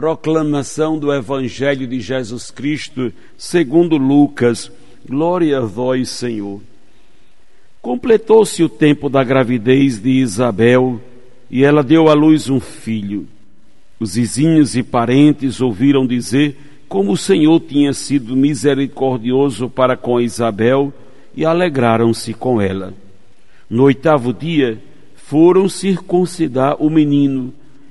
Proclamação do Evangelho de Jesus Cristo, segundo Lucas. Glória a vós, Senhor. Completou-se o tempo da gravidez de Isabel e ela deu à luz um filho. Os vizinhos e parentes ouviram dizer como o Senhor tinha sido misericordioso para com Isabel e alegraram-se com ela. No oitavo dia, foram circuncidar o menino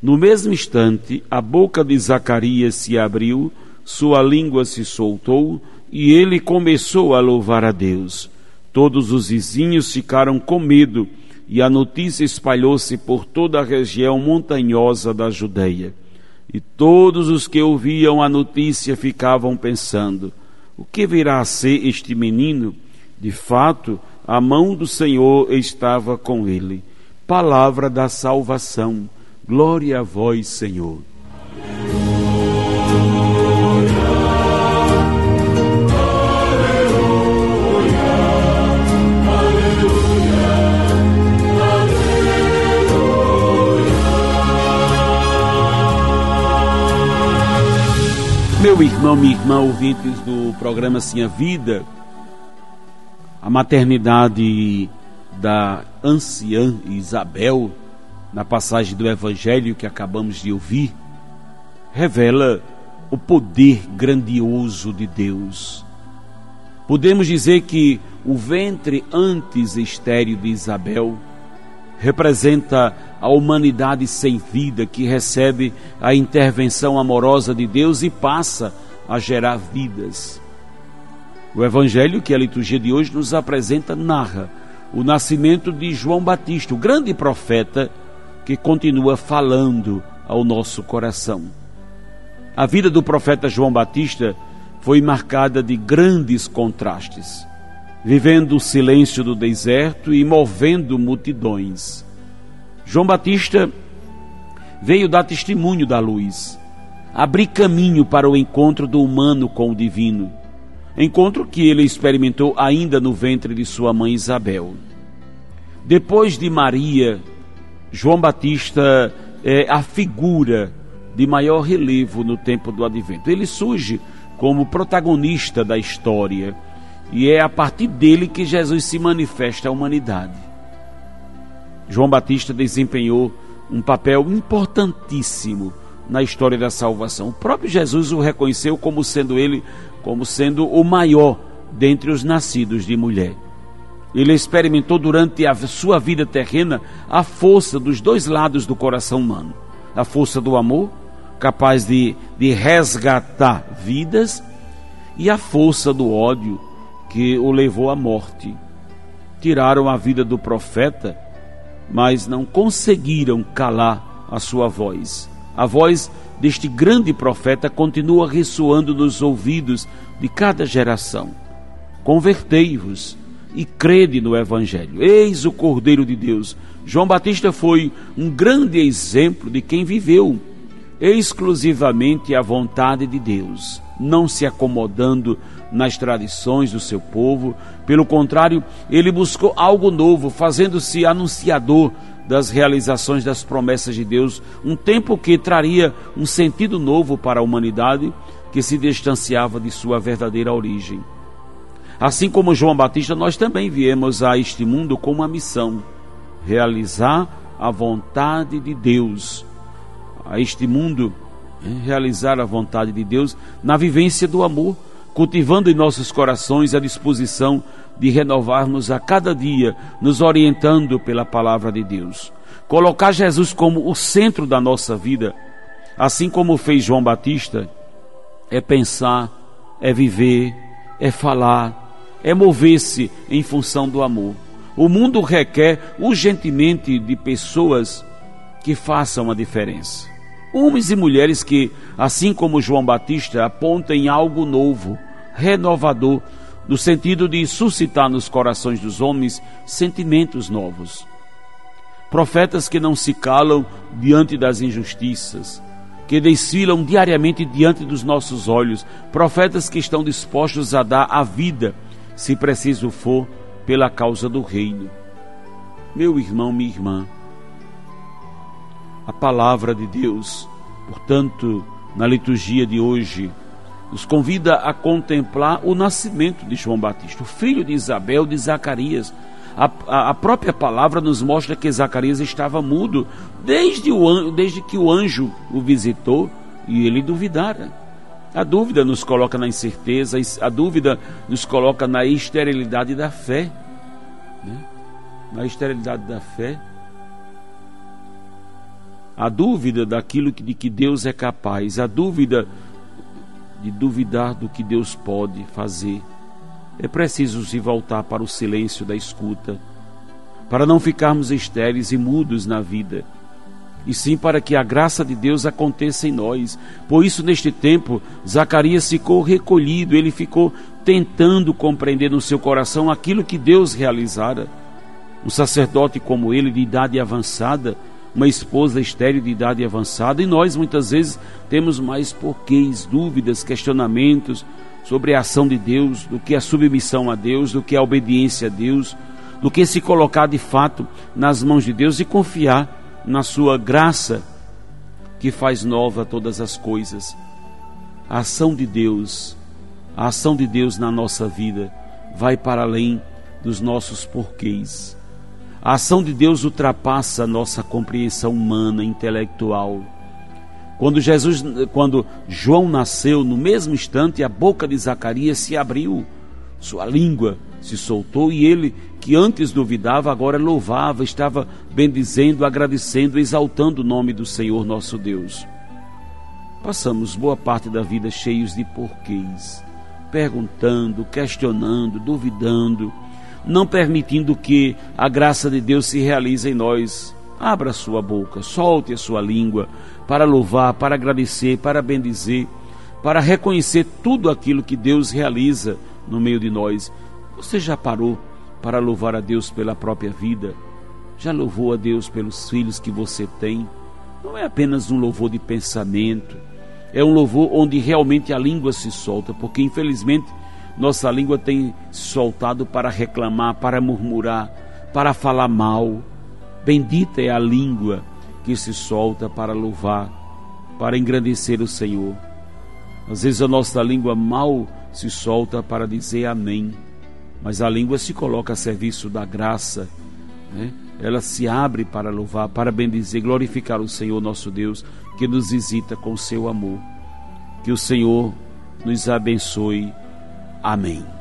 No mesmo instante, a boca de Zacarias se abriu, sua língua se soltou e ele começou a louvar a Deus. Todos os vizinhos ficaram com medo e a notícia espalhou-se por toda a região montanhosa da Judeia. E todos os que ouviam a notícia ficavam pensando: o que virá a ser este menino? De fato, a mão do Senhor estava com ele. Palavra da salvação. Glória a vós, Senhor. Meu irmão, minha irmã, ouvintes do programa Sim a Vida, a maternidade da anciã Isabel, na passagem do Evangelho que acabamos de ouvir, revela o poder grandioso de Deus. Podemos dizer que o ventre antes estéreo de Isabel representa a humanidade sem vida que recebe a intervenção amorosa de Deus e passa a gerar vidas. O evangelho que a liturgia de hoje nos apresenta narra o nascimento de João Batista, o grande profeta que continua falando ao nosso coração. A vida do profeta João Batista foi marcada de grandes contrastes, vivendo o silêncio do deserto e movendo multidões. João Batista veio dar testemunho da luz, abrir caminho para o encontro do humano com o divino encontro que ele experimentou ainda no ventre de sua mãe Isabel. Depois de Maria, João Batista é a figura de maior relevo no tempo do advento. Ele surge como protagonista da história e é a partir dele que Jesus se manifesta à humanidade. João Batista desempenhou um papel importantíssimo na história da salvação. O próprio Jesus o reconheceu como sendo ele como sendo o maior dentre os nascidos de mulher. Ele experimentou durante a sua vida terrena a força dos dois lados do coração humano: a força do amor, capaz de, de resgatar vidas, e a força do ódio, que o levou à morte. Tiraram a vida do profeta, mas não conseguiram calar a sua voz. A voz deste grande profeta continua ressoando nos ouvidos de cada geração. Convertei-vos e crede no Evangelho. Eis o Cordeiro de Deus. João Batista foi um grande exemplo de quem viveu exclusivamente a vontade de Deus, não se acomodando nas tradições do seu povo. Pelo contrário, ele buscou algo novo, fazendo-se anunciador das realizações das promessas de Deus, um tempo que traria um sentido novo para a humanidade que se distanciava de sua verdadeira origem. Assim como João Batista, nós também viemos a este mundo com uma missão: realizar a vontade de Deus. A este mundo, né, realizar a vontade de Deus na vivência do amor, cultivando em nossos corações a disposição de renovarmos a cada dia, nos orientando pela palavra de Deus. Colocar Jesus como o centro da nossa vida, assim como fez João Batista, é pensar, é viver, é falar, é mover-se em função do amor. O mundo requer urgentemente de pessoas que façam a diferença. Homens e mulheres que, assim como João Batista, apontem algo novo, renovador, no sentido de suscitar nos corações dos homens sentimentos novos. Profetas que não se calam diante das injustiças, que desfilam diariamente diante dos nossos olhos, profetas que estão dispostos a dar a vida, se preciso for, pela causa do reino. Meu irmão, minha irmã, a palavra de Deus, portanto, na liturgia de hoje, nos convida a contemplar o nascimento de João Batista, o filho de Isabel, de Zacarias. A, a, a própria palavra nos mostra que Zacarias estava mudo desde, o, desde que o anjo o visitou e ele duvidara. A dúvida nos coloca na incerteza, a dúvida nos coloca na esterilidade da fé. Né? Na esterilidade da fé a dúvida daquilo de que Deus é capaz, a dúvida de duvidar do que Deus pode fazer. É preciso se voltar para o silêncio da escuta, para não ficarmos estéreis e mudos na vida, e sim para que a graça de Deus aconteça em nós. Por isso, neste tempo, Zacarias ficou recolhido, ele ficou tentando compreender no seu coração aquilo que Deus realizara. Um sacerdote como ele, de idade avançada, uma esposa estéril de idade avançada, e nós muitas vezes temos mais porquês, dúvidas, questionamentos sobre a ação de Deus, do que a submissão a Deus, do que a obediência a Deus, do que se colocar de fato nas mãos de Deus e confiar na sua graça que faz nova todas as coisas. A ação de Deus, a ação de Deus na nossa vida vai para além dos nossos porquês. A ação de Deus ultrapassa a nossa compreensão humana, intelectual. Quando Jesus, quando João nasceu, no mesmo instante a boca de Zacarias se abriu, sua língua se soltou e ele, que antes duvidava, agora louvava, estava bendizendo, agradecendo, exaltando o nome do Senhor nosso Deus. Passamos boa parte da vida cheios de porquês, perguntando, questionando, duvidando não permitindo que a graça de Deus se realize em nós. Abra sua boca, solte a sua língua para louvar, para agradecer, para bendizer, para reconhecer tudo aquilo que Deus realiza no meio de nós. Você já parou para louvar a Deus pela própria vida? Já louvou a Deus pelos filhos que você tem? Não é apenas um louvor de pensamento, é um louvor onde realmente a língua se solta, porque infelizmente nossa língua tem soltado para reclamar, para murmurar, para falar mal. Bendita é a língua que se solta para louvar, para engrandecer o Senhor. Às vezes a nossa língua mal se solta para dizer amém, mas a língua se coloca a serviço da graça, né? ela se abre para louvar, para bendizer, glorificar o Senhor nosso Deus, que nos visita com seu amor. Que o Senhor nos abençoe Amém.